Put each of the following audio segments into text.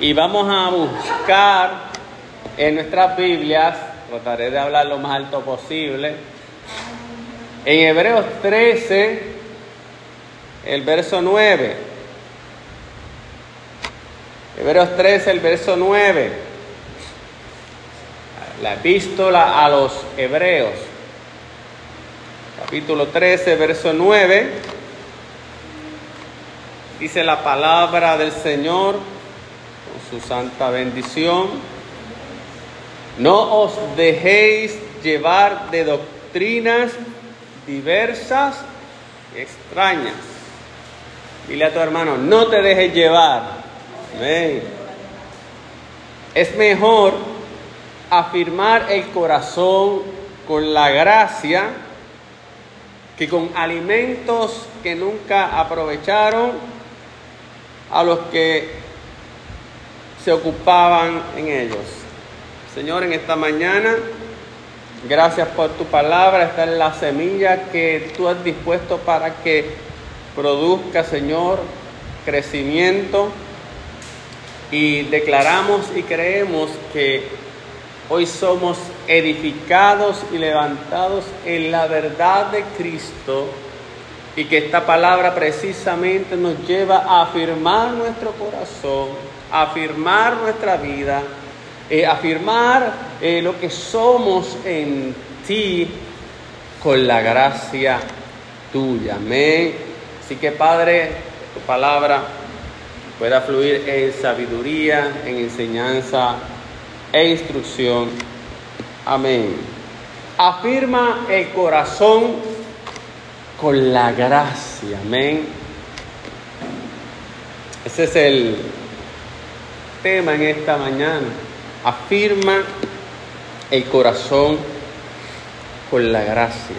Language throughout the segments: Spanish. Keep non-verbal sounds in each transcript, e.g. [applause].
Y vamos a buscar en nuestras Biblias, trataré de hablar lo más alto posible, en Hebreos 13, el verso 9. Hebreos 13, el verso 9. La epístola a los Hebreos. Capítulo 13, verso 9. Dice la palabra del Señor su santa bendición. No os dejéis llevar de doctrinas diversas y extrañas. Dile a tu hermano, no te dejes llevar. Amén. Es mejor afirmar el corazón con la gracia que con alimentos que nunca aprovecharon a los que se ocupaban en ellos. Señor, en esta mañana, gracias por tu palabra. Esta es la semilla que tú has dispuesto para que produzca, Señor, crecimiento. Y declaramos y creemos que hoy somos edificados y levantados en la verdad de Cristo y que esta palabra precisamente nos lleva a afirmar nuestro corazón, a afirmar nuestra vida, eh, afirmar eh, lo que somos en ti con la gracia tuya. Amén. Así que Padre, tu palabra pueda fluir en sabiduría, en enseñanza e instrucción. Amén. Afirma el corazón con la gracia. Amén. Ese es el tema en esta mañana. Afirma el corazón con la gracia.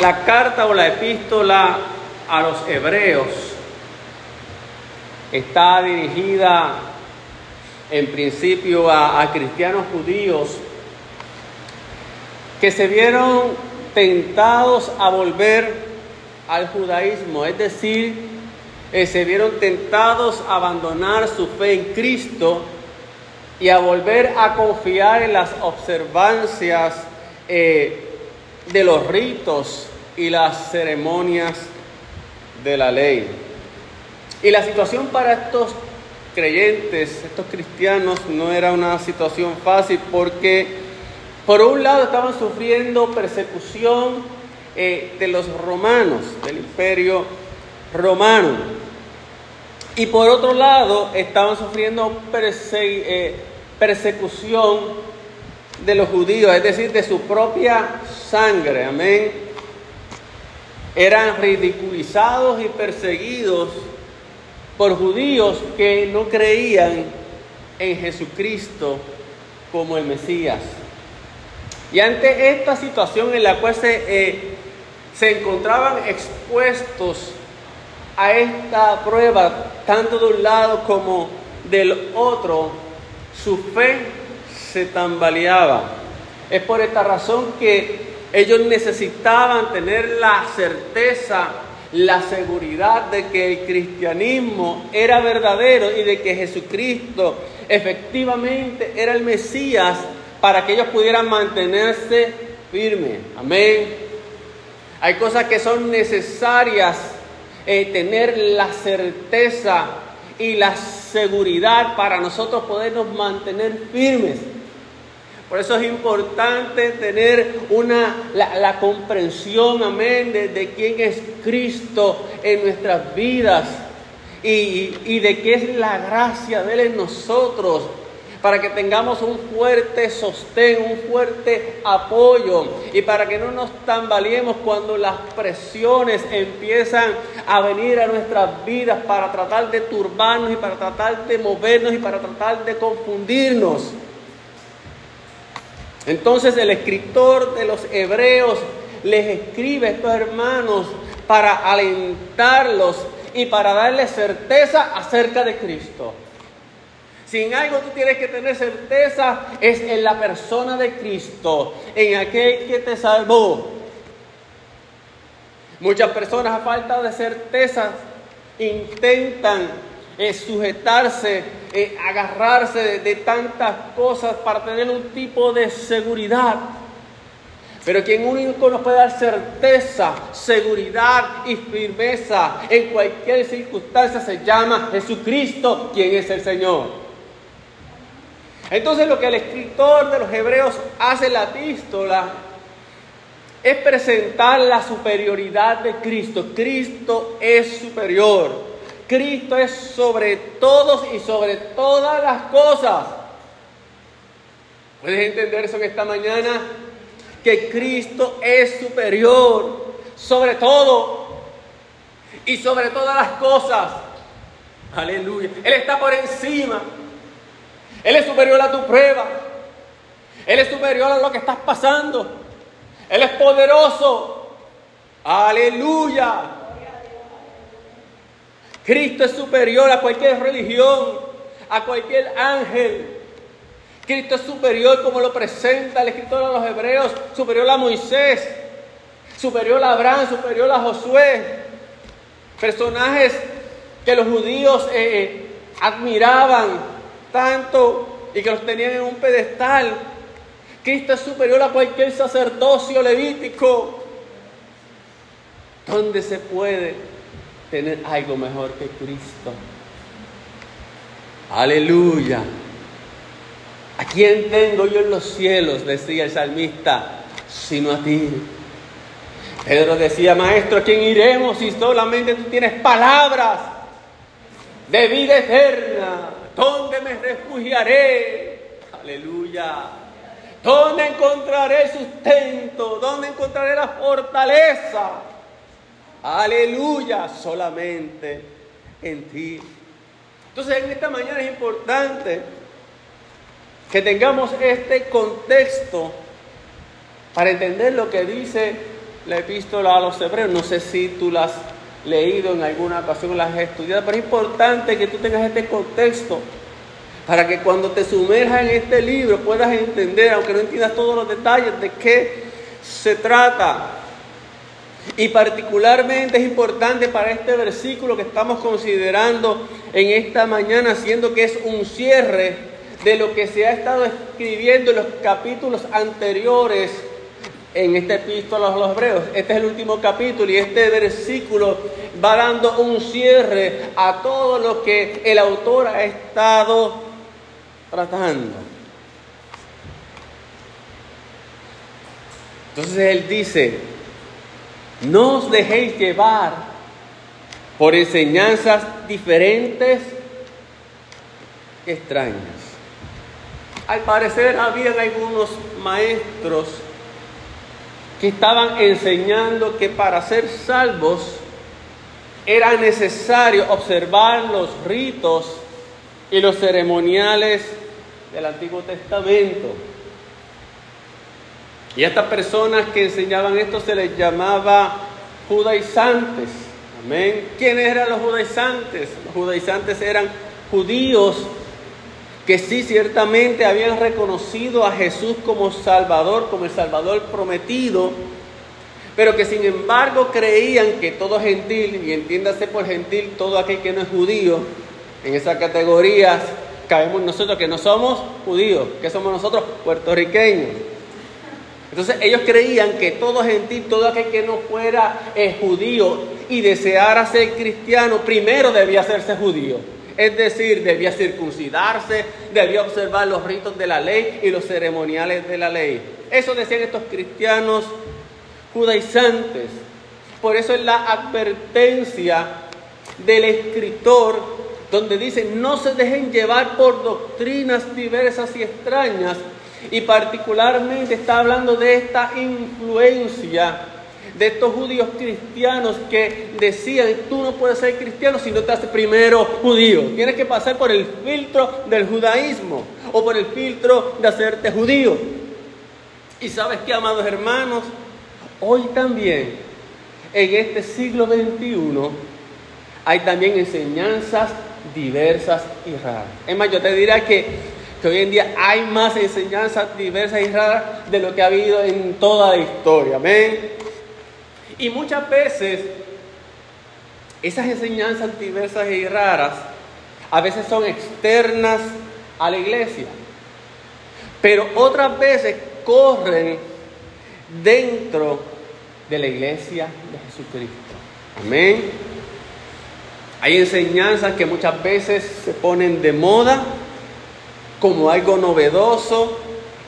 La carta o la epístola a los hebreos está dirigida en principio a, a cristianos judíos que se vieron tentados a volver al judaísmo, es decir, eh, se vieron tentados a abandonar su fe en Cristo y a volver a confiar en las observancias eh, de los ritos y las ceremonias de la ley. Y la situación para estos creyentes, estos cristianos, no era una situación fácil porque por un lado estaban sufriendo persecución eh, de los romanos, del imperio romano. Y por otro lado estaban sufriendo eh, persecución de los judíos, es decir, de su propia sangre. Amén. Eran ridiculizados y perseguidos por judíos que no creían en Jesucristo como el Mesías. Y ante esta situación en la cual se, eh, se encontraban expuestos a esta prueba, tanto de un lado como del otro, su fe se tambaleaba. Es por esta razón que ellos necesitaban tener la certeza, la seguridad de que el cristianismo era verdadero y de que Jesucristo efectivamente era el Mesías para que ellos pudieran mantenerse firmes. Amén. Hay cosas que son necesarias eh, tener la certeza y la seguridad para nosotros podernos mantener firmes. Por eso es importante tener una, la, comprensión, amén, de, quién es Cristo en nuestras vidas y, y de qué es la gracia de Él en nosotros para que tengamos un fuerte sostén, un fuerte apoyo y para que no nos tambaleemos cuando las presiones empiezan a venir a nuestras vidas para tratar de turbarnos y para tratar de movernos y para tratar de confundirnos. Entonces el escritor de los hebreos les escribe a estos hermanos para alentarlos y para darles certeza acerca de Cristo. Si en algo tú tienes que tener certeza, es en la persona de Cristo, en aquel que te salvó. Muchas personas a falta de certeza intentan eh, sujetarse eh, agarrarse de, tantas cosas para tener un tipo de seguridad. Pero quien único nos puede dar certeza, seguridad y firmeza en cualquier circunstancia se llama Jesucristo, quien es el Señor. Entonces lo que el escritor de los Hebreos hace en la epístola es presentar la superioridad de Cristo. Cristo es superior. Cristo es sobre todos y sobre todas las cosas. ¿Puedes entender eso en esta mañana? Que Cristo es superior sobre todo y sobre todas las cosas. Aleluya. Él está por encima. Él es superior a tu prueba. Él es superior a lo que estás pasando. Él es poderoso. Aleluya. Cristo es superior a cualquier religión, a cualquier ángel. Cristo es superior como lo presenta el escritor de los Hebreos, superior a Moisés, superior a Abraham, superior a Josué. Personajes que los judíos eh, eh, admiraban tanto y que los tenían en un pedestal. Cristo es superior a cualquier sacerdocio levítico. ¿Dónde se puede tener algo mejor que Cristo? Aleluya. ¿A quién tengo yo en los cielos? Decía el salmista, sino a ti. Pedro decía, maestro, ¿a quién iremos si solamente tú tienes palabras de vida eterna? ¿Dónde me refugiaré? Aleluya. ¿Dónde encontraré sustento? ¿Dónde encontraré la fortaleza? Aleluya, solamente en ti. Entonces en esta mañana es importante que tengamos este contexto para entender lo que dice la epístola a los hebreos. No sé si tú la has leído en alguna ocasión o la has estudiado, pero es importante que tú tengas este contexto para que cuando te sumerjas en este libro puedas entender, aunque no entiendas todos los detalles, de qué se trata. Y particularmente es importante para este versículo que estamos considerando en esta mañana, siendo que es un cierre de lo que se ha estado escribiendo en los capítulos anteriores en esta epístola a los hebreos. Este es el último capítulo y este versículo va dando un cierre a todo lo que el autor ha estado tratando. Entonces él dice, no os dejéis llevar por enseñanzas diferentes extrañas. Al parecer habían algunos maestros que estaban enseñando que para ser salvos era necesario observar los ritos y los ceremoniales del Antiguo Testamento. Y a estas personas que enseñaban esto se les llamaba judaizantes. Amén. ¿Quiénes eran los judaizantes? Los judaizantes eran judíos que sí ciertamente habían reconocido a Jesús como Salvador, como el Salvador prometido, pero que sin embargo creían que todo gentil, y entiéndase por gentil todo aquel que no es judío, en esas categorías cabemos nosotros que no somos judíos, que somos nosotros puertorriqueños. Entonces ellos creían que todo gentil, todo aquel que no fuera eh, judío y deseara ser cristiano, primero debía hacerse judío. Es decir, debía circuncidarse, debía observar los ritos de la ley y los ceremoniales de la ley. Eso decían estos cristianos judaizantes. Por eso es la advertencia del escritor donde dice, no se dejen llevar por doctrinas diversas y extrañas, y particularmente está hablando de esta influencia de estos judíos cristianos que decían, tú no puedes ser cristiano si no te haces primero judío, tienes que pasar por el filtro del judaísmo o por el filtro de hacerte judío. Y sabes que, amados hermanos, hoy también, en este siglo XXI, hay también enseñanzas diversas y raras. Es más, yo te diría que, que hoy en día hay más enseñanzas diversas y raras de lo que ha habido en toda la historia. Amén. Y muchas veces esas enseñanzas diversas y raras A veces son externas a la iglesia. Pero otras veces corren dentro de la iglesia de Jesucristo. Amén. Hay enseñanzas que muchas veces se ponen de moda como algo novedoso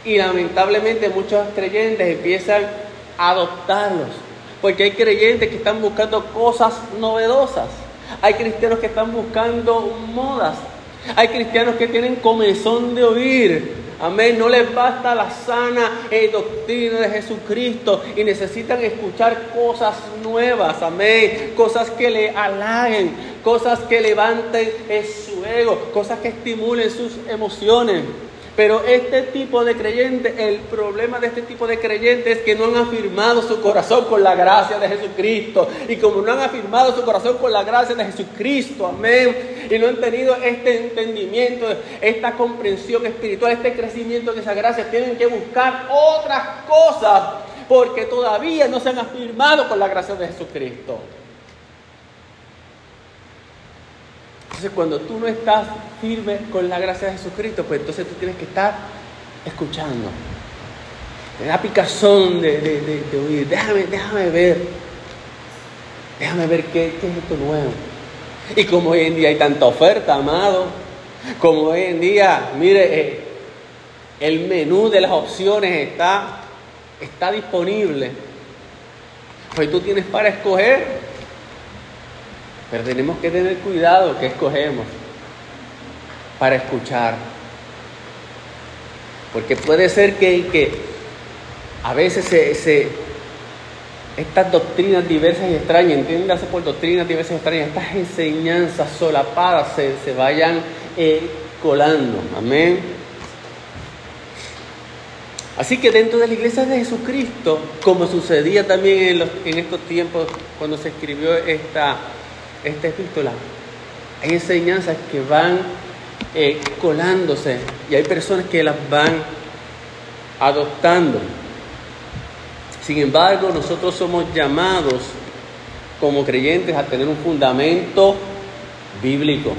y lamentablemente muchos creyentes empiezan a adoptarlos. Porque hay creyentes que están buscando cosas novedosas. Hay cristianos que están buscando modas. Hay cristianos que tienen comezón de oír. Amén. No les basta la sana eh, doctrina de Jesucristo y necesitan escuchar cosas nuevas. Amén. Cosas que le halaguen, cosas que levanten eh, su ego, cosas que estimulen sus emociones. Pero este tipo de creyentes, el problema de este tipo de creyentes es que no han afirmado su corazón con la gracia de Jesucristo. Y como no han afirmado su corazón con la gracia de Jesucristo, amén, y no han tenido este entendimiento, esta comprensión espiritual, este crecimiento de esa gracia, tienen que buscar otras cosas porque todavía no se han afirmado con la gracia de Jesucristo. Entonces cuando tú no estás firme con la gracia de Jesucristo, pues entonces tú tienes que estar escuchando. Te da picazón de, oír. Déjame, déjame ver. Déjame ver qué, es esto nuevo. Y como hoy en día hay tanta oferta, amado, como hoy en día, mire, eh, el menú de las opciones está, está disponible. Pues tú tienes para escoger pero tenemos que tener cuidado que escogemos para escuchar. Porque puede ser que, que a veces se, estas doctrinas diversas y extrañas, entiéndase por doctrinas diversas y extrañas, estas enseñanzas solapadas se, vayan eh, colando. Amén. Así que dentro de la iglesia de Jesucristo, como sucedía también en estos tiempos cuando se escribió esta, esta epístola, hay enseñanzas que van eh, colándose y hay personas que las van adoptando. Sin embargo, nosotros somos llamados como creyentes a tener un fundamento bíblico.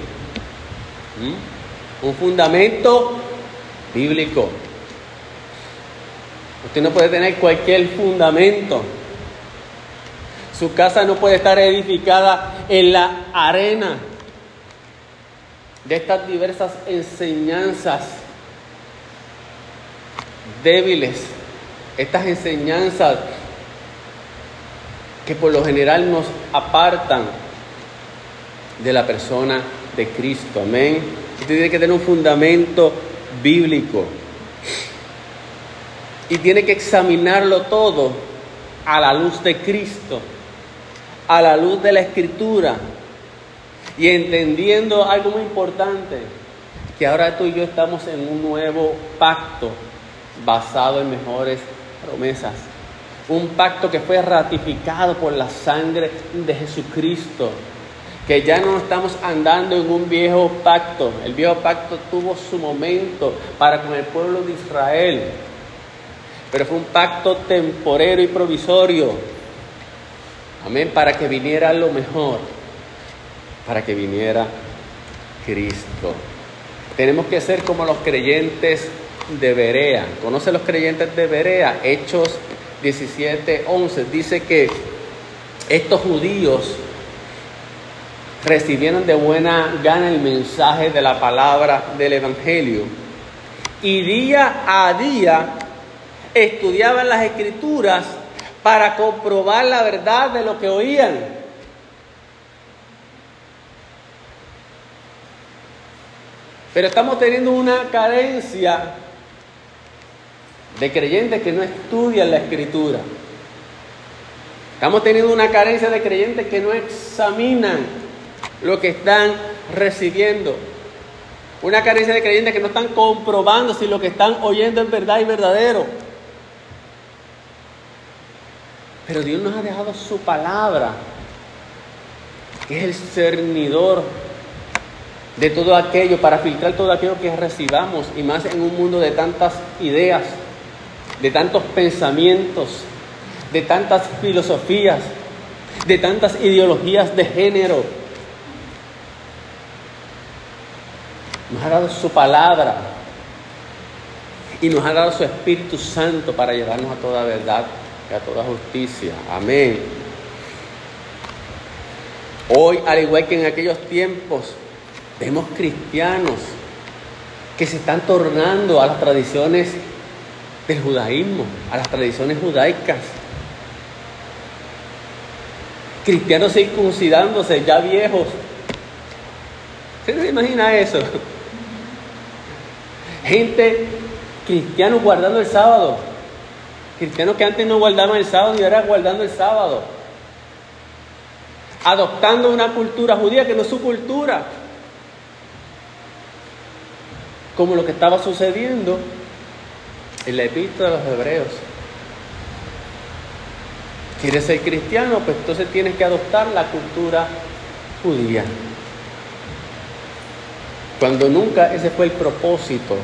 ¿Mm? Un fundamento bíblico. Usted no puede tener cualquier fundamento. Su casa no puede estar edificada en la arena de estas diversas enseñanzas débiles, estas enseñanzas que por lo general nos apartan de la persona de Cristo. Amén. Usted tiene que tener un fundamento bíblico y tiene que examinarlo todo a la luz de Cristo a la luz de la escritura y entendiendo algo muy importante, que ahora tú y yo estamos en un nuevo pacto basado en mejores promesas. Un pacto que fue ratificado por la sangre de Jesucristo. Que ya no estamos andando en un viejo pacto. El viejo pacto tuvo su momento para con el pueblo de Israel. Pero fue un pacto temporero y provisorio Amén, para que viniera lo mejor, para que viniera Cristo. Tenemos que ser como los creyentes de Berea. ¿Conoce los creyentes de Berea? Hechos 17, 11. Dice que estos judíos recibieron de buena gana el mensaje de la palabra del Evangelio y día a día estudiaban las escrituras para comprobar la verdad de lo que oían. Pero estamos teniendo una carencia de creyentes que no estudian la escritura. Estamos teniendo una carencia de creyentes que no examinan lo que están recibiendo. Una carencia de creyentes que no están comprobando si lo que están oyendo es verdad y verdadero. Pero Dios nos ha dejado su palabra, que es el cernidor de todo aquello, para filtrar todo aquello que recibamos, y más en un mundo de tantas ideas, de tantos pensamientos, de tantas filosofías, de tantas ideologías de género. nos ha dado su palabra y nos ha dado su Espíritu Santo para llevarnos a toda verdad a toda justicia. Amén. Hoy, al igual que en aquellos tiempos, vemos cristianos que se están tornando a las tradiciones del judaísmo, a las tradiciones judaicas. Cristianos circuncidándose, ya viejos. ¿Se se imagina eso? [laughs] Gente, cristianos guardando el sábado. Cristianos que antes no guardaban el sábado y ahora guardando el sábado. Adoptando una cultura judía que no es su cultura. Como lo que estaba sucediendo en la epístola de los hebreos. ¿Quieres ser cristiano? Pues entonces tienes que adoptar la cultura judía. Cuando nunca ese fue el propósito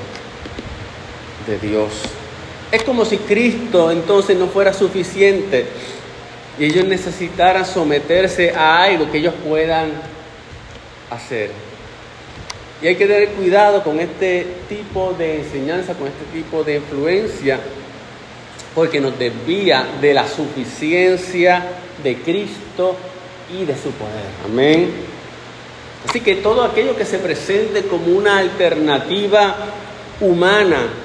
de Dios. Es como si Cristo entonces no fuera suficiente y ellos necesitaran someterse a algo que ellos puedan hacer. Y hay que tener cuidado con este tipo de enseñanza, con este tipo de influencia, porque nos desvía de la suficiencia de Cristo y de su poder. Amén. Así que todo aquello que se presente como una alternativa humana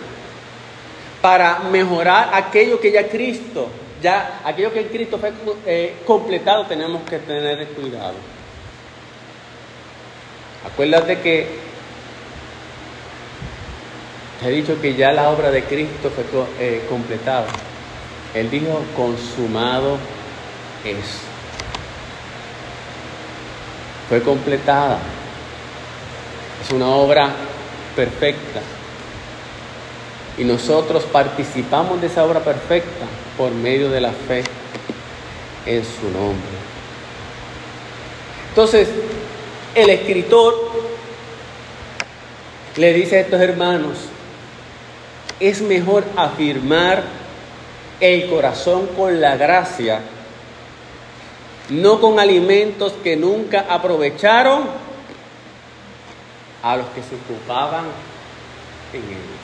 para mejorar aquello que ya Cristo, ya aquello que en Cristo fue eh, completado, tenemos que tener cuidado. Acuérdate que he dicho que ya la obra de Cristo fue eh, completada. Él dijo, consumado es. Fue completada. Es una obra perfecta. Y nosotros participamos de esa obra perfecta por medio de la fe en su nombre. Entonces, el escritor le dice a estos hermanos, es mejor afirmar el corazón con la gracia, no con alimentos que nunca aprovecharon a los que se ocupaban en ellos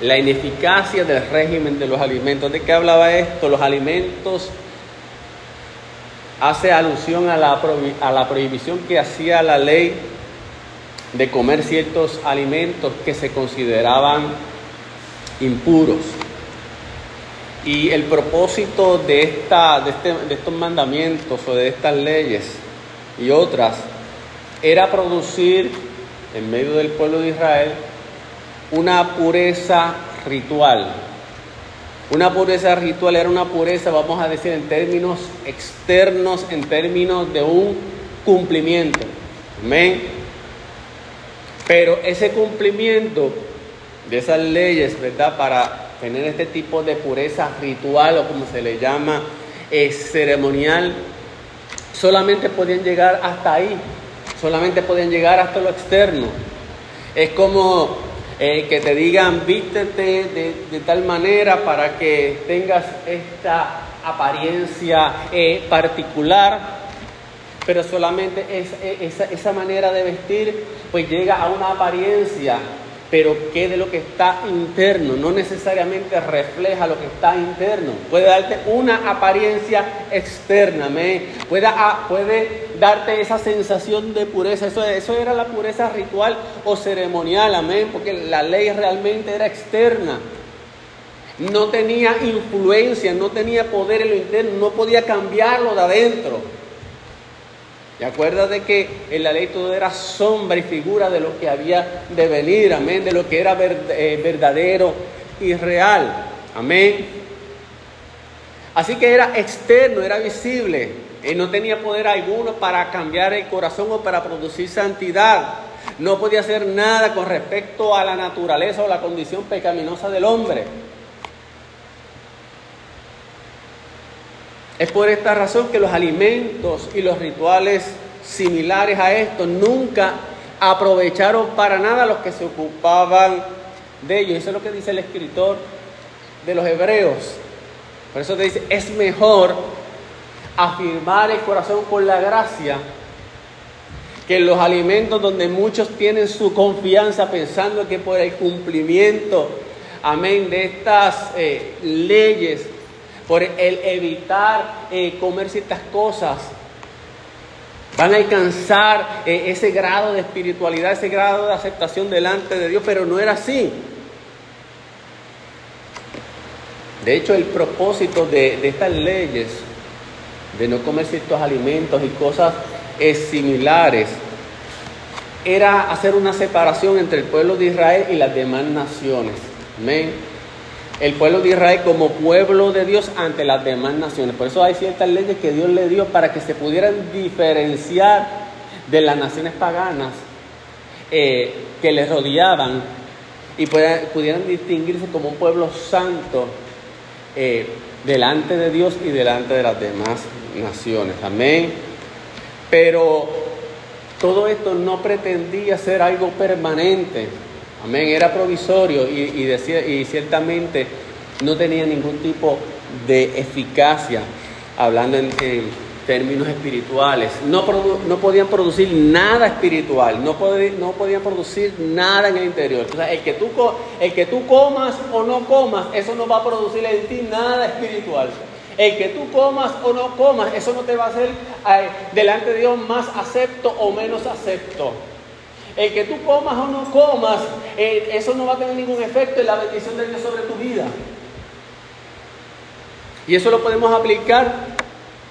la ineficacia del régimen de los alimentos. ¿De qué hablaba esto? Los alimentos hace alusión a la, prohibición que hacía la ley de comer ciertos alimentos que se consideraban impuros. Y el propósito de, esta, de, este, de estos mandamientos o de estas leyes y otras era producir en medio del pueblo de Israel una pureza ritual. Una pureza ritual era una pureza, vamos a decir, en términos externos, en términos de un cumplimiento. Amén. Pero ese cumplimiento de esas leyes, ¿verdad? Para tener este tipo de pureza ritual o como se le llama, es ceremonial, solamente podían llegar hasta ahí, solamente podían llegar hasta lo externo. Es como eh, que te digan vístete de, tal manera para que tengas esta apariencia eh, particular, pero solamente esa, esa manera de vestir pues llega a una apariencia pero ¿qué de lo que está interno? No necesariamente refleja lo que está interno. Puede darte una apariencia externa, Puede, ah, puede darte esa sensación de pureza. Eso, eso era la pureza ritual o ceremonial, amén, porque la ley realmente era externa. No tenía influencia, no tenía poder en lo interno, no podía cambiarlo de adentro. Y acuérdate que en la ley todo era sombra y figura de lo que había de venir, amén, de lo que era eh, verdadero y real, amén. Así que era externo, era visible, y no tenía poder alguno para cambiar el corazón o para producir santidad. No podía hacer nada con respecto a la naturaleza o la condición pecaminosa del hombre. Es por esta razón que los alimentos y los rituales similares a estos nunca aprovecharon para nada los que se ocupaban de ellos. Eso es lo que dice el escritor de los Hebreos. Por eso te dice, es mejor afirmar el corazón con la gracia que los alimentos donde muchos tienen su confianza pensando que por el cumplimiento, amén, de estas eh, leyes, por el evitar eh, comer ciertas cosas, van a alcanzar eh, ese grado de espiritualidad, ese grado de aceptación delante de Dios, pero no era así. De hecho, el propósito de, estas leyes, de no comer ciertos alimentos y cosas similares, era hacer una separación entre el pueblo de Israel y las demás naciones. Amén. El pueblo de Israel como pueblo de Dios ante las demás naciones. Por eso hay ciertas leyes que Dios le dio para que se pudieran diferenciar de las naciones paganas eh, que les rodeaban y pudieran distinguirse como un pueblo santo eh, delante de Dios y delante de las demás naciones. Amén. Pero todo esto no pretendía ser algo permanente. Amén. Era provisorio y, decía, y ciertamente no tenía ningún tipo de eficacia, hablando en términos espirituales. No, podían producir nada espiritual, no, podían producir nada en el interior. O sea, el que, tú, el que tú comas o no comas, eso no va a producir en ti nada espiritual. El que tú comas o no comas, eso no te va a hacer eh, delante de Dios más acepto o menos acepto. El que tú comas o no comas, eh, eso no va a tener ningún efecto en la bendición de Dios sobre tu vida. Y eso lo podemos aplicar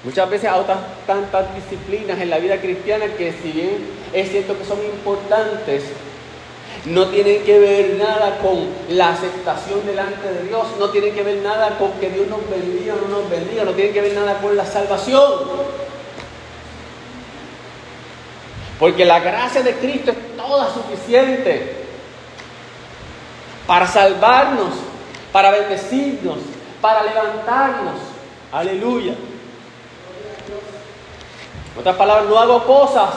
Muchas veces a otras tantas disciplinas en la vida cristiana que si bien es cierto que son importantes, no tienen que ver nada con la aceptación delante de Dios, no tienen que ver nada con que Dios nos bendiga o no nos bendiga, no tienen que ver nada con la salvación. Porque la gracia de Cristo es toda suficiente para salvarnos, para bendecirnos, para levantarnos. Aleluya otras palabras, no hago cosas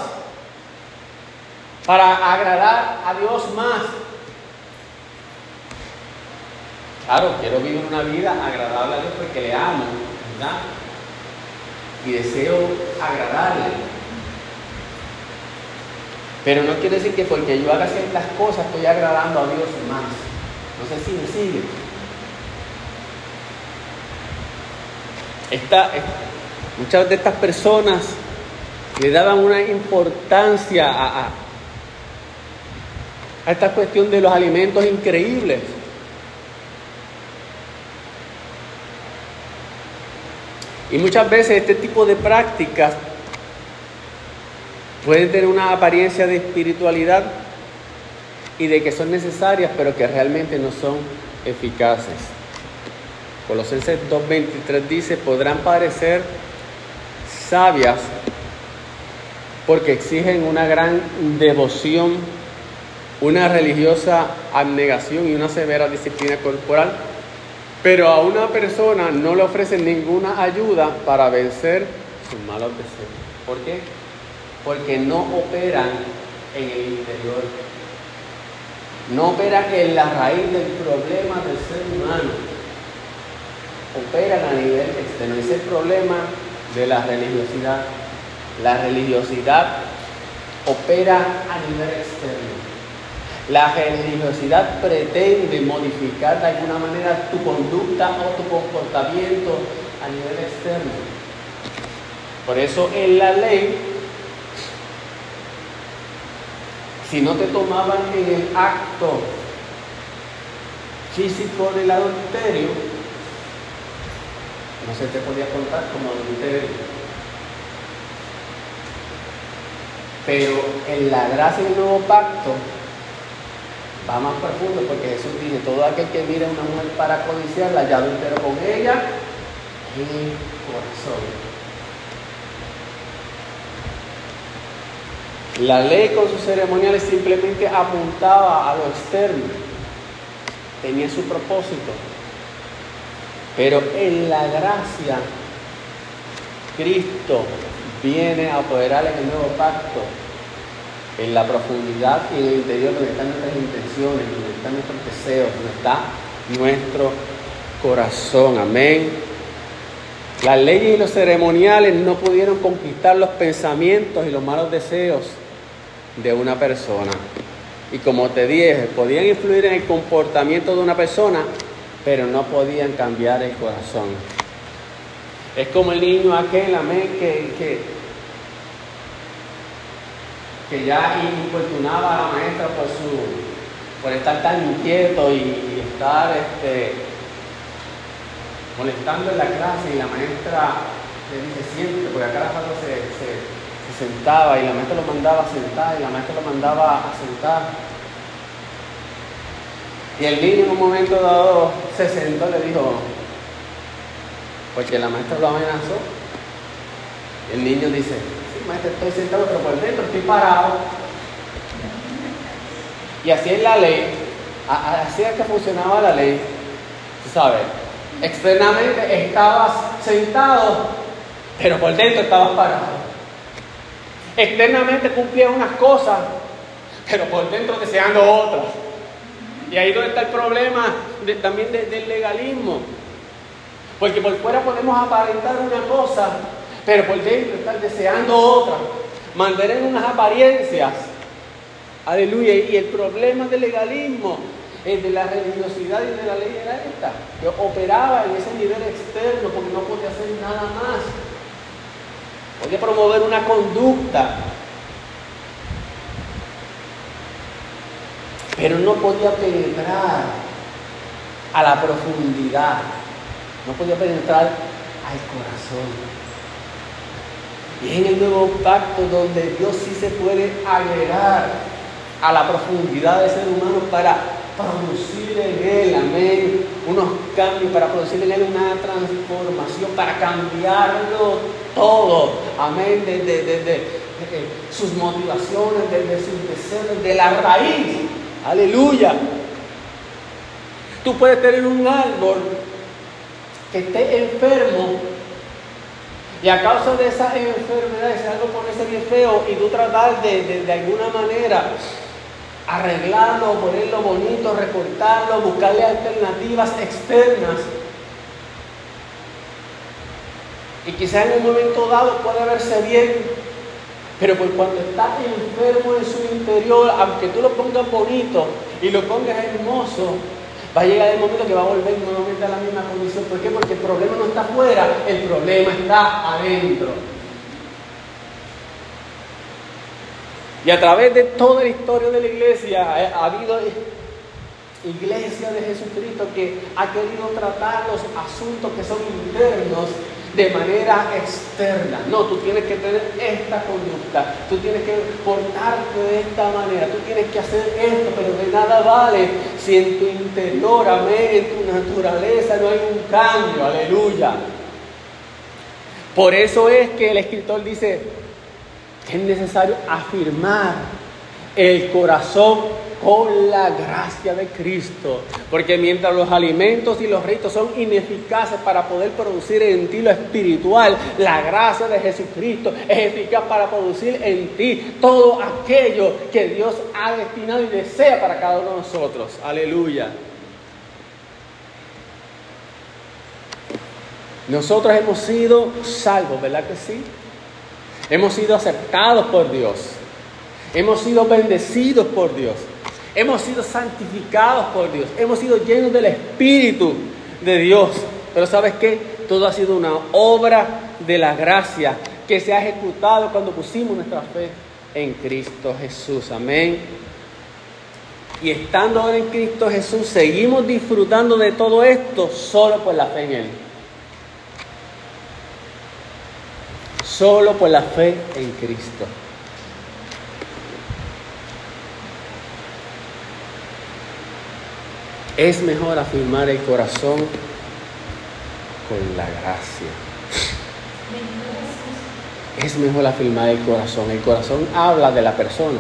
para agradar a Dios más. Claro, quiero vivir una vida agradable a Dios porque le amo, ¿verdad? Y deseo agradarle. Pero no quiere decir que porque yo haga ciertas cosas estoy agradando a Dios más. No sé si me sigue. muchas de estas personas le daban una importancia a, esta cuestión de los alimentos increíbles. Y muchas veces este tipo de prácticas pueden tener una apariencia de espiritualidad y de que son necesarias, pero que realmente no son eficaces. Colosenses 2.23 dice, podrán parecer sabias porque exigen una gran devoción, una religiosa abnegación y una severa disciplina corporal, pero a una persona no le ofrecen ninguna ayuda para vencer sus malos deseos. ¿Por qué? Porque no operan en el interior, no operan en la raíz del problema del ser humano, operan a nivel externo. Es el problema de la religiosidad la religiosidad opera a nivel externo. La religiosidad pretende modificar de alguna manera tu conducta o tu comportamiento a nivel externo. Por eso en la ley, si no te tomaban en el acto físico del adulterio, no se te podía contar como adulterio. Pero en la gracia del nuevo pacto va más profundo porque Jesús dice, todo aquel que mire a una mujer para codiciarla, ya entero con ella en el corazón. La ley con sus ceremoniales simplemente apuntaba a lo externo, tenía su propósito. Pero en la gracia, Cristo viene a apoderar en el nuevo pacto, en la profundidad y en el interior donde están nuestras intenciones, donde están nuestros deseos, donde está nuestro corazón. Amén. Las leyes y los ceremoniales no pudieron conquistar los pensamientos y los malos deseos de una persona. Y como te dije, podían influir en el comportamiento de una persona, pero no podían cambiar el corazón. Es como el niño aquel, amén, que, que, que ya importunaba a la maestra por, su, por estar tan inquieto y, estar este, molestando en la clase y la maestra le dice siempre, porque acá la se, se sentaba y la maestra lo mandaba a sentar y la maestra lo mandaba a sentar. Y el niño en un momento dado se sentó y le dijo, porque la maestra lo amenazó. Y el niño dice, sí, maestra, estoy sentado, pero por dentro estoy parado. Y así es la ley, así es que funcionaba la ley, ¿sabes? Externamente estabas sentado, pero por dentro estabas parado. Externamente cumplía unas cosas, pero por dentro deseando otras. Y ahí donde está el problema también del legalismo. Porque por fuera podemos aparentar una cosa, pero por dentro estar deseando otra. Mantener unas apariencias. Aleluya. Y el problema del legalismo, el de la religiosidad y de la ley era esta. Que operaba en ese nivel externo porque no podía hacer nada más podía promover una conducta, pero no podía penetrar a la profundidad, no podía penetrar al corazón. Y en el nuevo pacto donde Dios sí se puede agregar a la profundidad del ser humano para producir en él, amén, unos cambios, para producir en él una transformación, para cambiarlo todo, amén, de, sus motivaciones, de, sus deseos, de la raíz, aleluya. Tú puedes tener un árbol que esté enfermo y a causa de esa enfermedad, ese árbol ponerse bien feo y tú tratar de, de alguna manera arreglarlo, ponerlo bonito, recortarlo, buscarle alternativas externas. Y quizás en un momento dado puede verse bien, pero por cuando está enfermo en su interior, aunque tú lo pongas bonito y lo pongas hermoso, va a llegar el momento que va a volver nuevamente a la misma condición. ¿Por qué? Porque el problema no está afuera, el problema está adentro. Y a través de toda la historia de la iglesia ha habido iglesia de Jesucristo que ha querido tratar los asuntos que son internos de manera externa. No, tú tienes que tener esta conducta, tú tienes que portarte de esta manera, tú tienes que hacer esto, pero de nada vale si en tu interior, amén, en tu naturaleza no hay un cambio, aleluya. Por eso es que el escritor dice, es necesario afirmar el corazón con la gracia de Cristo. Porque mientras los alimentos y los ritos son ineficaces para poder producir en ti lo espiritual, la gracia de Jesucristo es eficaz para producir en ti todo aquello que Dios ha destinado y desea para cada uno de nosotros. Aleluya. Nosotros hemos sido salvos, ¿verdad que sí? Hemos sido aceptados por Dios. Hemos sido bendecidos por Dios. Hemos sido santificados por Dios. Hemos sido llenos del Espíritu de Dios. Pero ¿sabes qué? Todo ha sido una obra de la gracia que se ha ejecutado cuando pusimos nuestra fe en Cristo Jesús. Amén. Y estando ahora en Cristo Jesús, seguimos disfrutando de todo esto solo por la fe en Él. Solo por la fe en Cristo. Es mejor afirmar el corazón con la gracia. Es mejor afirmar el corazón. El corazón habla de la persona.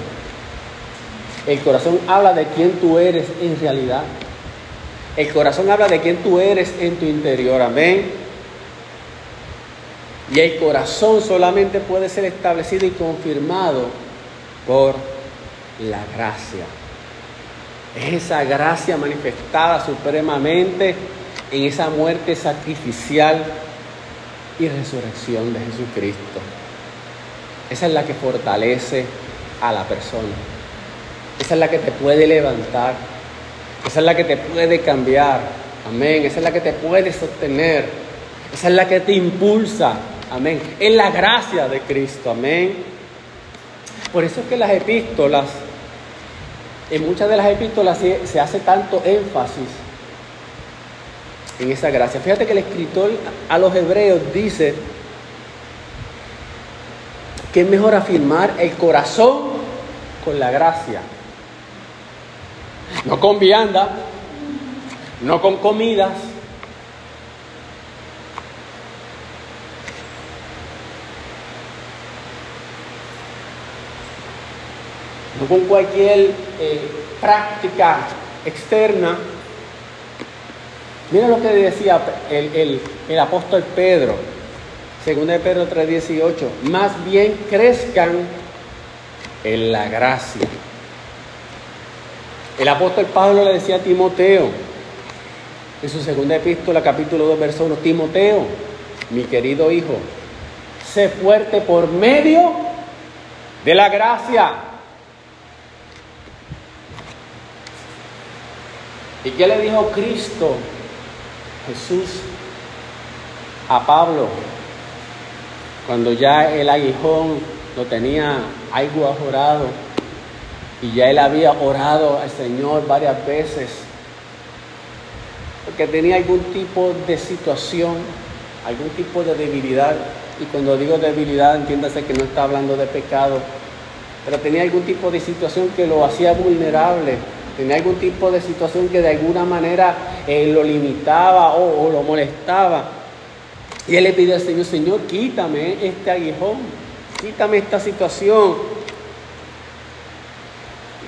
El corazón habla de quién tú eres en realidad. El corazón habla de quién tú eres en tu interior. Amén. Y el corazón solamente puede ser establecido y confirmado por la gracia. Es esa gracia manifestada supremamente en esa muerte sacrificial y resurrección de Jesucristo. Esa es la que fortalece a la persona. Esa es la que te puede levantar. Esa es la que te puede cambiar. Amén. Esa es la que te puede sostener. Esa es la que te impulsa. Amén. Es la gracia de Cristo. Amén. Por eso es que las epístolas, en muchas de las epístolas se, hace tanto énfasis en esa gracia. Fíjate que el escritor a los hebreos dice que es mejor afirmar el corazón con la gracia. No con vianda, no con comidas, con cualquier eh, práctica externa. Mira lo que decía el, el apóstol Pedro, segunda de Pedro 3:18, más bien crezcan en la gracia. El apóstol Pablo le decía a Timoteo, en su segunda epístola, capítulo 2, verso 1, Timoteo, mi querido hijo, sé fuerte por medio de la gracia. ¿Y qué le dijo Cristo, Jesús, a Pablo? Cuando ya el aguijón lo tenía algo ajorado y ya él había orado al Señor varias veces porque tenía algún tipo de situación, algún tipo de debilidad. Y cuando digo debilidad, entiéndase que no está hablando de pecado, pero tenía algún tipo de situación que lo hacía vulnerable, tenía algún tipo de situación que de alguna manera eh, lo limitaba o, lo molestaba. Y él le pidió al Señor, Señor, quítame este aguijón, quítame esta situación.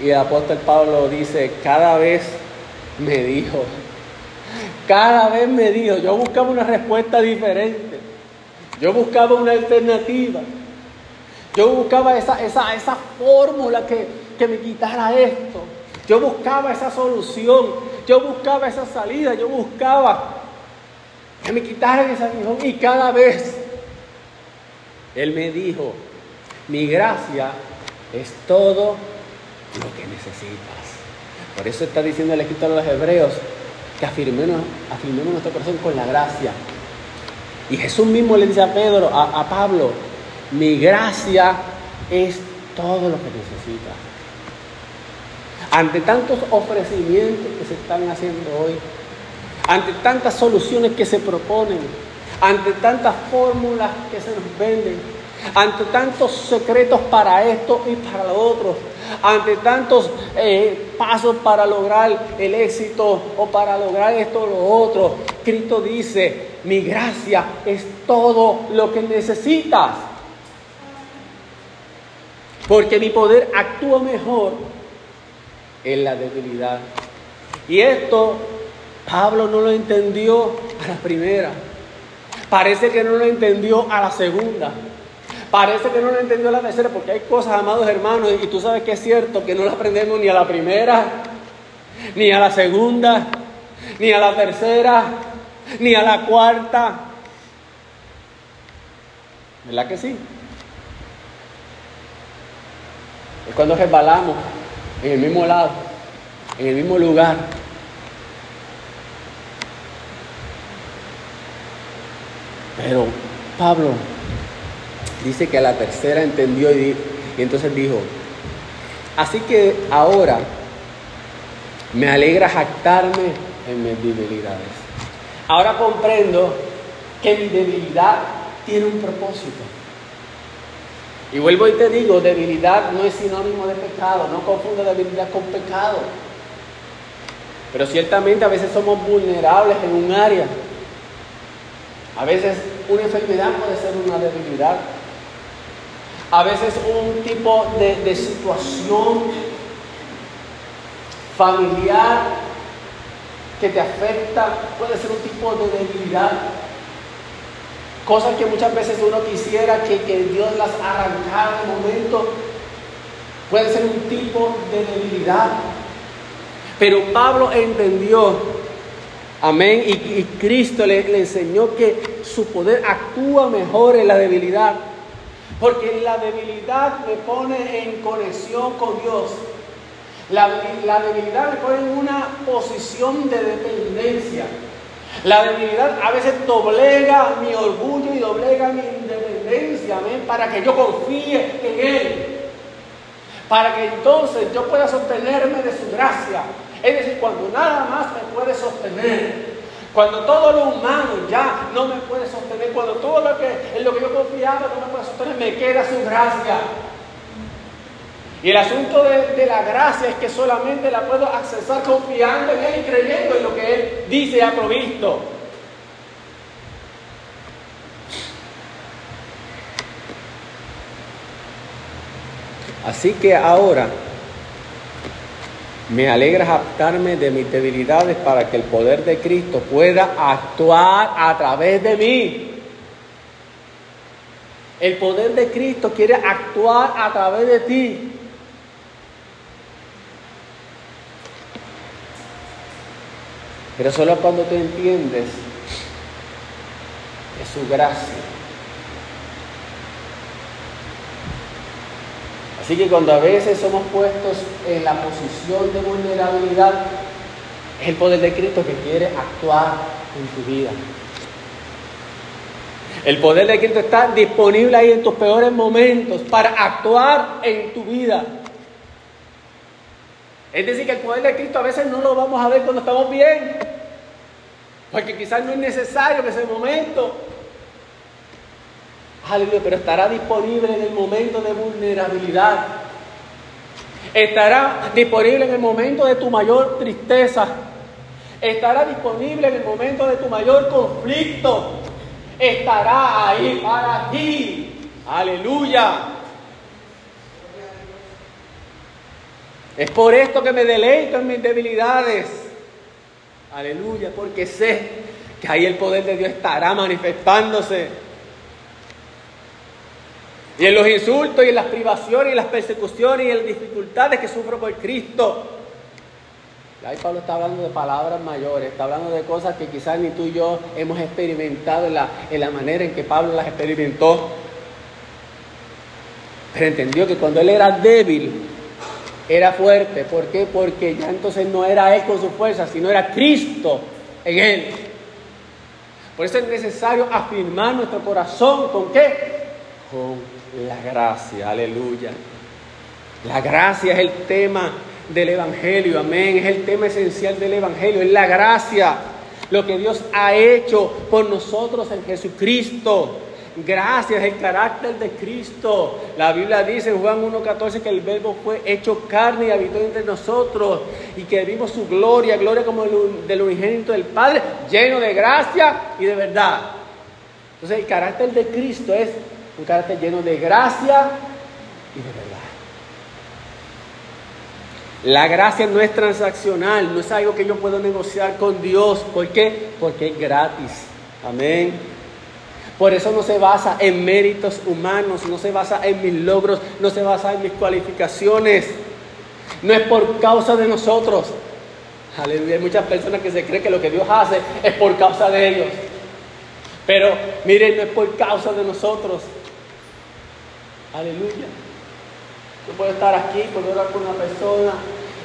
Y el apóstol Pablo dice, cada vez me dijo, cada vez me dijo, yo buscaba una respuesta diferente, yo buscaba una alternativa, yo buscaba esa, esa, esa fórmula que, que me quitara esto, yo buscaba esa solución, yo buscaba esa salida, yo buscaba que me quitaran esa aguijón y cada vez Él me dijo, mi gracia es todo lo que necesitas. Por eso está diciendo el escritor de los Hebreos que afirmemos, afirmemos nuestro corazón con la gracia. Y Jesús mismo le dice a Pedro, a, a Pablo, mi gracia es todo lo que necesitas. Ante tantos ofrecimientos que se están haciendo hoy, ante tantas soluciones que se proponen, ante tantas fórmulas que se nos venden, ante tantos secretos para esto y para lo otro, ante tantos eh, pasos para lograr el éxito o para lograr esto o lo otro, Cristo dice, mi gracia es todo lo que necesitas. Porque mi poder actúa mejor en la debilidad. Y esto Pablo no lo entendió a la primera. Parece que no lo entendió a la segunda. Parece que no lo entendió a la tercera, porque hay cosas, amados hermanos, y tú sabes que es cierto que no lo aprendemos ni a la primera, ni a la segunda, ni a la tercera, ni a la cuarta. ¿Verdad que sí? Es cuando resbalamos en el mismo lado, en el mismo lugar. Pero Pablo dice que a la tercera entendió y, entonces dijo, así que ahora me alegra jactarme en mis debilidades. Ahora comprendo que mi debilidad tiene un propósito. Y vuelvo y te digo, debilidad no es sinónimo de pecado, no confunda debilidad con pecado. Pero ciertamente a veces somos vulnerables en un área. A veces una enfermedad puede ser una debilidad. A veces un tipo de, situación familiar que te afecta puede ser un tipo de debilidad. Cosas que muchas veces uno quisiera que, que Dios las arrancara un momento. Puede ser un tipo de debilidad. Pero Pablo entendió, amén, y, Cristo le, le enseñó que su poder actúa mejor en la debilidad. Porque la debilidad me pone en conexión con Dios. La, la debilidad me pone en una posición de dependencia. La debilidad a veces doblega mi orgullo y doblega mi independencia, amén, para que yo confíe en Él. Para que entonces yo pueda sostenerme de su gracia. Es decir, cuando nada más me puede sostener. Cuando todo lo humano ya no me puede sostener, cuando todo lo que en lo que yo confiaba no me puede sostener, me queda su gracia. Y el asunto de, la gracia es que solamente la puedo accesar confiando en Él y creyendo en lo que Él dice y ha provisto. Así que ahora me alegra jactarme de mis debilidades para que el poder de Cristo pueda actuar a través de mí. El poder de Cristo quiere actuar a través de ti. Pero solo cuando tú entiendes es su gracia. Así que cuando a veces somos puestos en la posición de vulnerabilidad, es el poder de Cristo que quiere actuar en tu vida. El poder de Cristo está disponible ahí en tus peores momentos para actuar en tu vida. Es decir, que el poder de Cristo a veces no lo vamos a ver cuando estamos bien, porque quizás no es necesario en ese momento. Aleluya, pero estará disponible en el momento de vulnerabilidad. Estará disponible en el momento de tu mayor tristeza. Estará disponible en el momento de tu mayor conflicto. Estará ahí para ti. Aleluya. Es por esto que me deleito en mis debilidades. Aleluya, porque sé que ahí el poder de Dios estará manifestándose. Y en los insultos y en las privaciones y las persecuciones y en las dificultades que sufro por Cristo. Ahí Pablo está hablando de palabras mayores, está hablando de cosas que quizás ni tú y yo hemos experimentado en la, en la manera en que Pablo las experimentó. Pero entendió que cuando él era débil, era fuerte. ¿Por qué? Porque ya entonces no era Él con su fuerza, sino era Cristo en Él. Por eso es necesario afirmar nuestro corazón con qué? Con la gracia, aleluya. La gracia es el tema del Evangelio, amén. Es el tema esencial del Evangelio, es la gracia. Lo que Dios ha hecho por nosotros en Jesucristo. Gracias, el carácter de Cristo. La Biblia dice en Juan 1.14 que el verbo fue hecho carne y habitó entre nosotros y que vimos su gloria, gloria como del unigénito del Padre, lleno de gracia y de verdad. Entonces el carácter de Cristo es un carácter lleno de gracia y de verdad. La gracia no es transaccional, no es algo que yo puedo negociar con Dios. ¿Por qué? Porque es gratis. Amén. Por eso no se basa en méritos humanos, no se basa en mis logros, no se basa en mis cualificaciones. No es por causa de nosotros. Aleluya. Hay muchas personas que se creen que lo que Dios hace es por causa de ellos. Pero miren, no es por causa de nosotros. Aleluya. Yo puedo estar aquí, puedo orar con una persona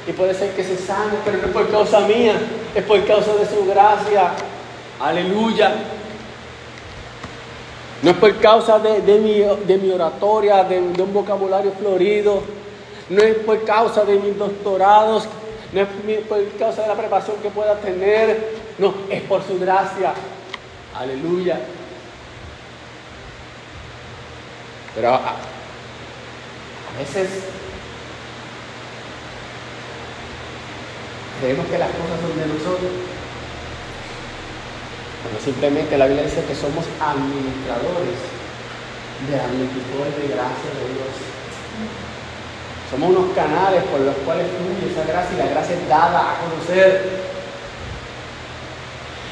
y puede ser que se sane, pero no es por causa mía, es por causa de su gracia. Aleluya. No es por causa de, mi, oratoria, de, un vocabulario florido. No es por causa de mis doctorados. No es por causa de la preparación que pueda tener. No, es por su gracia. Aleluya. Pero a, a veces creemos que las cosas son de nosotros. Cuando simplemente la Biblia dice que somos administradores de la multitud de gracia de Dios. Somos unos canales por los cuales fluye esa gracia y la gracia es dada a conocer.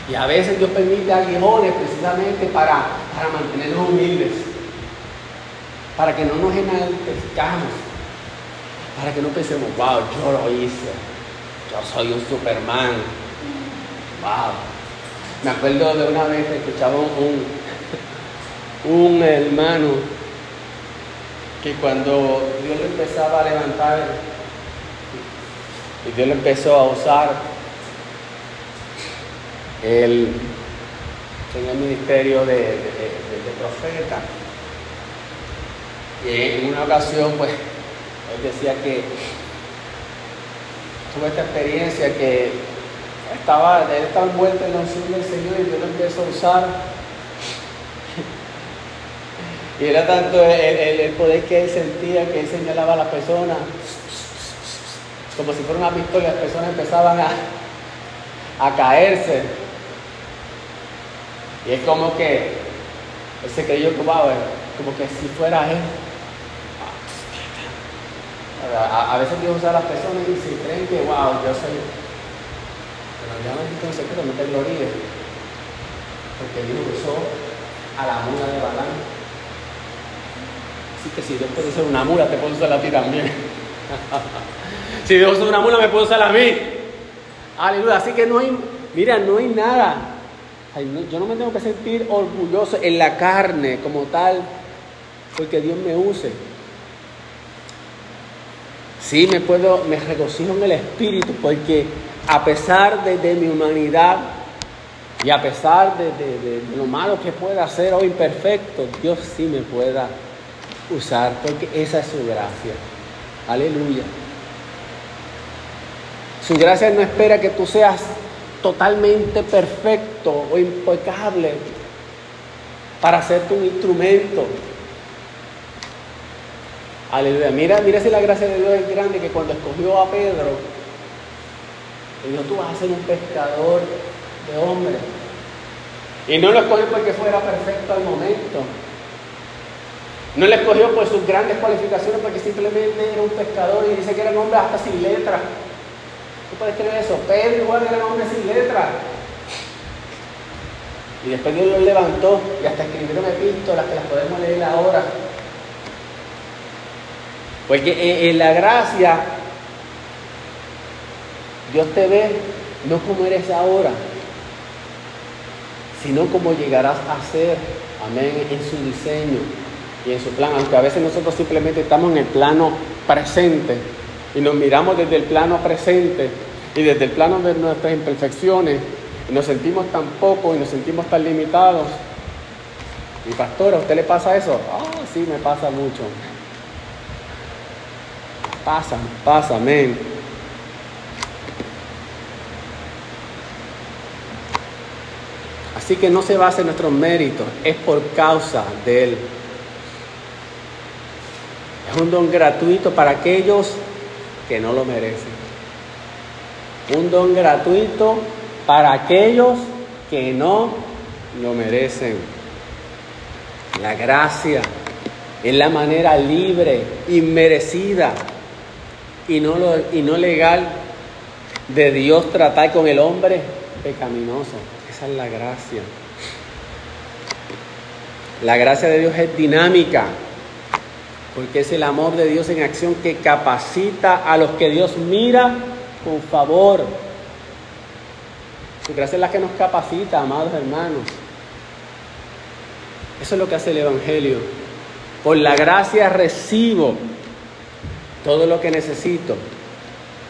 Y a veces Dios permite aguijones precisamente para, para mantenernos humildes, para que no nos enaltezcamos, para que no pensemos, wow, yo lo hice, yo soy un Superman, wow. Me acuerdo de una vez que escuchaba un, un hermano que cuando Dios lo empezaba a levantar y Dios lo empezó a usar, tenía el ministerio de, de profeta. Y en una ocasión, pues, él decía que tuve esta experiencia que estaba, él estaba envuelto en la unción del Señor y Dios lo empezó a usar. Y era tanto el, poder que él sentía que él señalaba a las personas, como si fuera una pistola, las personas empezaban a, a caerse. Y es como que él se creyó como, como que si fuera él. A, veces Dios usa a las personas y se creen que, wow, yo soy. Pero un no te gloríes. Porque Dios usó a la mula de Balán. Así que si Dios puede usar una mula, te puede usar a ti también. [laughs] si Dios usa una mula, me puede usar a mí. Aleluya. Así que no hay, mira, no hay nada. yo no me tengo que sentir orgulloso en la carne como tal, porque Dios me use. Sí, me puedo, me regocijo en el espíritu porque a pesar de, mi humanidad y a pesar de, lo malo que pueda hacer o imperfecto, Dios sí me pueda usar porque esa es su gracia. Aleluya. Su gracia no espera que tú seas totalmente perfecto o impecable para hacerte un instrumento. Aleluya. Mira, mira si la gracia de Dios es grande que cuando escogió a Pedro, él dijo, tú vas a ser un pescador de hombres. Y no lo escogió porque fuera perfecto al momento. No le escogió por sus grandes cualificaciones porque simplemente era un pescador y dice que era un hombre hasta sin letra. ¿Tú puedes creer eso? Pedro igual era un hombre sin letra. Y después Dios lo levantó y hasta escribieron epístolas que las podemos leer ahora porque en la gracia Dios te ve no como eres ahora, sino como llegarás a ser, amén, en su diseño y en su plan. Aunque a veces nosotros simplemente estamos en el plano presente y nos miramos desde el plano presente y desde el plano de nuestras imperfecciones y nos sentimos tan poco y nos sentimos tan limitados. Y pastor, ¿a usted le pasa eso? Ah, sí, me pasa mucho. Pasa, pasa, amén. Así que no se basa en nuestros méritos, es por causa de Él. Es un don gratuito para aquellos que no lo merecen. Un don gratuito para aquellos que no lo merecen. La gracia es la manera libre, inmerecida y no, y no legal de Dios tratar con el hombre pecaminoso. Esa es la gracia. La gracia de Dios es dinámica, porque es el amor de Dios en acción que capacita a los que Dios mira con favor. Su gracia es la que nos capacita, amados hermanos. Eso es lo que hace el Evangelio. Por la gracia recibo todo lo que necesito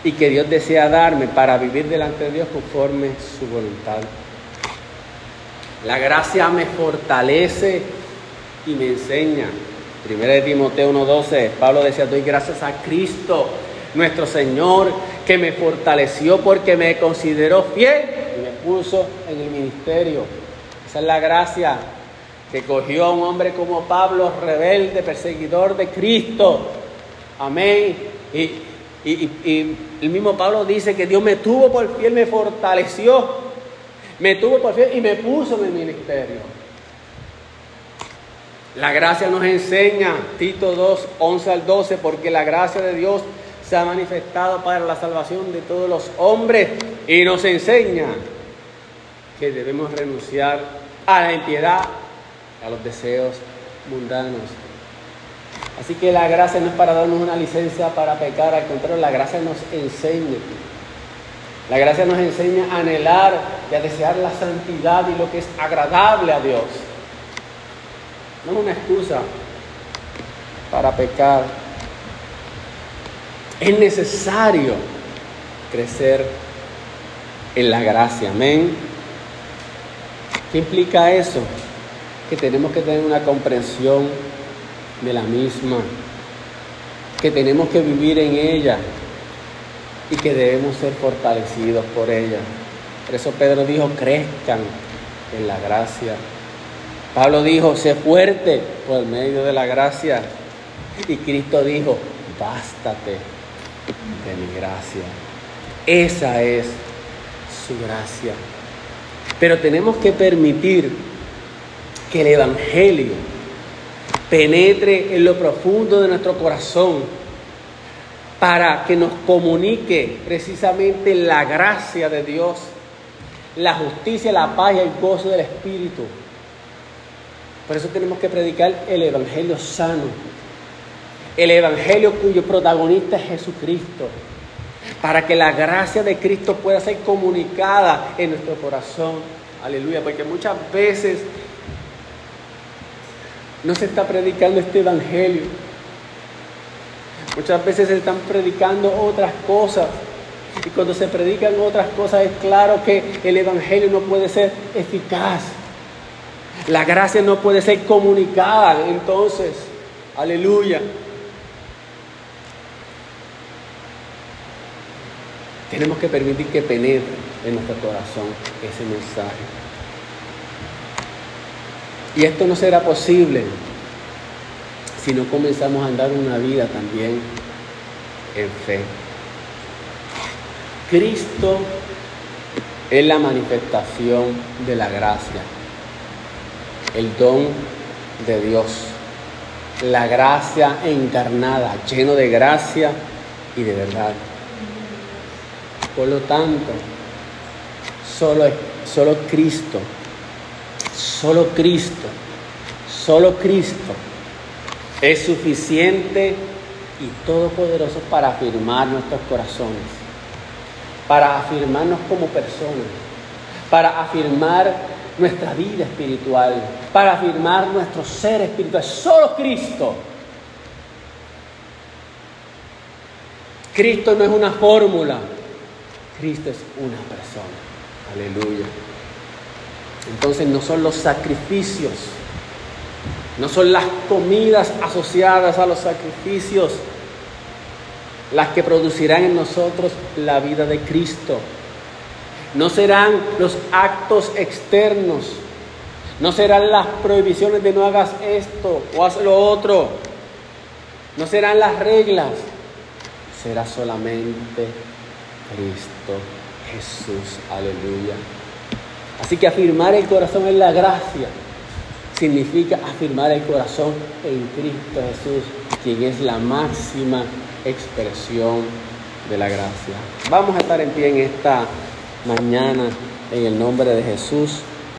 y que Dios desea darme para vivir delante de Dios conforme su voluntad. La gracia me fortalece y me enseña. Primera de Timoteo 1:12, Pablo decía, doy gracias a Cristo, nuestro Señor, que me fortaleció porque me consideró fiel y me puso en el ministerio. Esa es la gracia que cogió a un hombre como Pablo, rebelde, perseguidor de Cristo, Amén. Y, el mismo Pablo dice que Dios me tuvo por fiel, me fortaleció, me tuvo por fiel y me puso en el ministerio. La gracia nos enseña, Tito 2, 11 al 12, porque la gracia de Dios se ha manifestado para la salvación de todos los hombres y nos enseña que debemos renunciar a la impiedad, a los deseos mundanos Así que la gracia no es para darnos una licencia para pecar, al contrario, la gracia nos enseña. La gracia nos enseña a anhelar y a desear la santidad y lo que es agradable a Dios. No es una excusa. para pecar. Es necesario crecer en la gracia. Amén. ¿Qué implica eso? Que tenemos que tener una comprensión de la misma, que tenemos que vivir en ella y que debemos ser fortalecidos por ella. Por eso Pedro dijo, crezcan en la gracia. Pablo dijo, sé fuerte por medio de la gracia. Y Cristo dijo, bástate de mi gracia. Esa es su gracia. Pero tenemos que permitir que el Evangelio penetre en lo profundo de nuestro corazón para que nos comunique precisamente la gracia de Dios, la justicia, la paz y el gozo del Espíritu. Por eso tenemos que predicar el Evangelio sano, el Evangelio cuyo protagonista es Jesucristo, para que la gracia de Cristo pueda ser comunicada en nuestro corazón. Aleluya, porque muchas veces no se está predicando este Evangelio. Muchas veces se están predicando otras cosas. Y cuando se predican otras cosas es claro que el Evangelio no puede ser eficaz. La gracia no puede ser comunicada. Entonces, aleluya. Tenemos que permitir que penetre en nuestro corazón ese mensaje. Y esto no será posible si no comenzamos a andar una vida también en fe. Cristo es la manifestación de la gracia, el don de Dios, la gracia encarnada, lleno de gracia y de verdad. Por lo tanto, solo, solo Cristo, solo Cristo, solo Cristo es suficiente y todopoderoso para afirmar nuestros corazones, para afirmarnos como personas, para afirmar nuestra vida espiritual, para afirmar nuestro ser espiritual. Solo Cristo. Cristo no es una fórmula, Cristo es una persona. Aleluya. Entonces no son los sacrificios no son las comidas asociadas a los sacrificios las que producirán en nosotros la vida de Cristo. No serán los actos externos. No serán las prohibiciones de no hagas esto o haz lo otro. No serán las reglas. Será solamente Cristo Jesús. Aleluya. Así que afirmar el corazón en la gracia significa afirmar el corazón en Cristo Jesús, quien es la máxima expresión de la gracia. Vamos a estar en pie en esta mañana en el nombre de Jesús.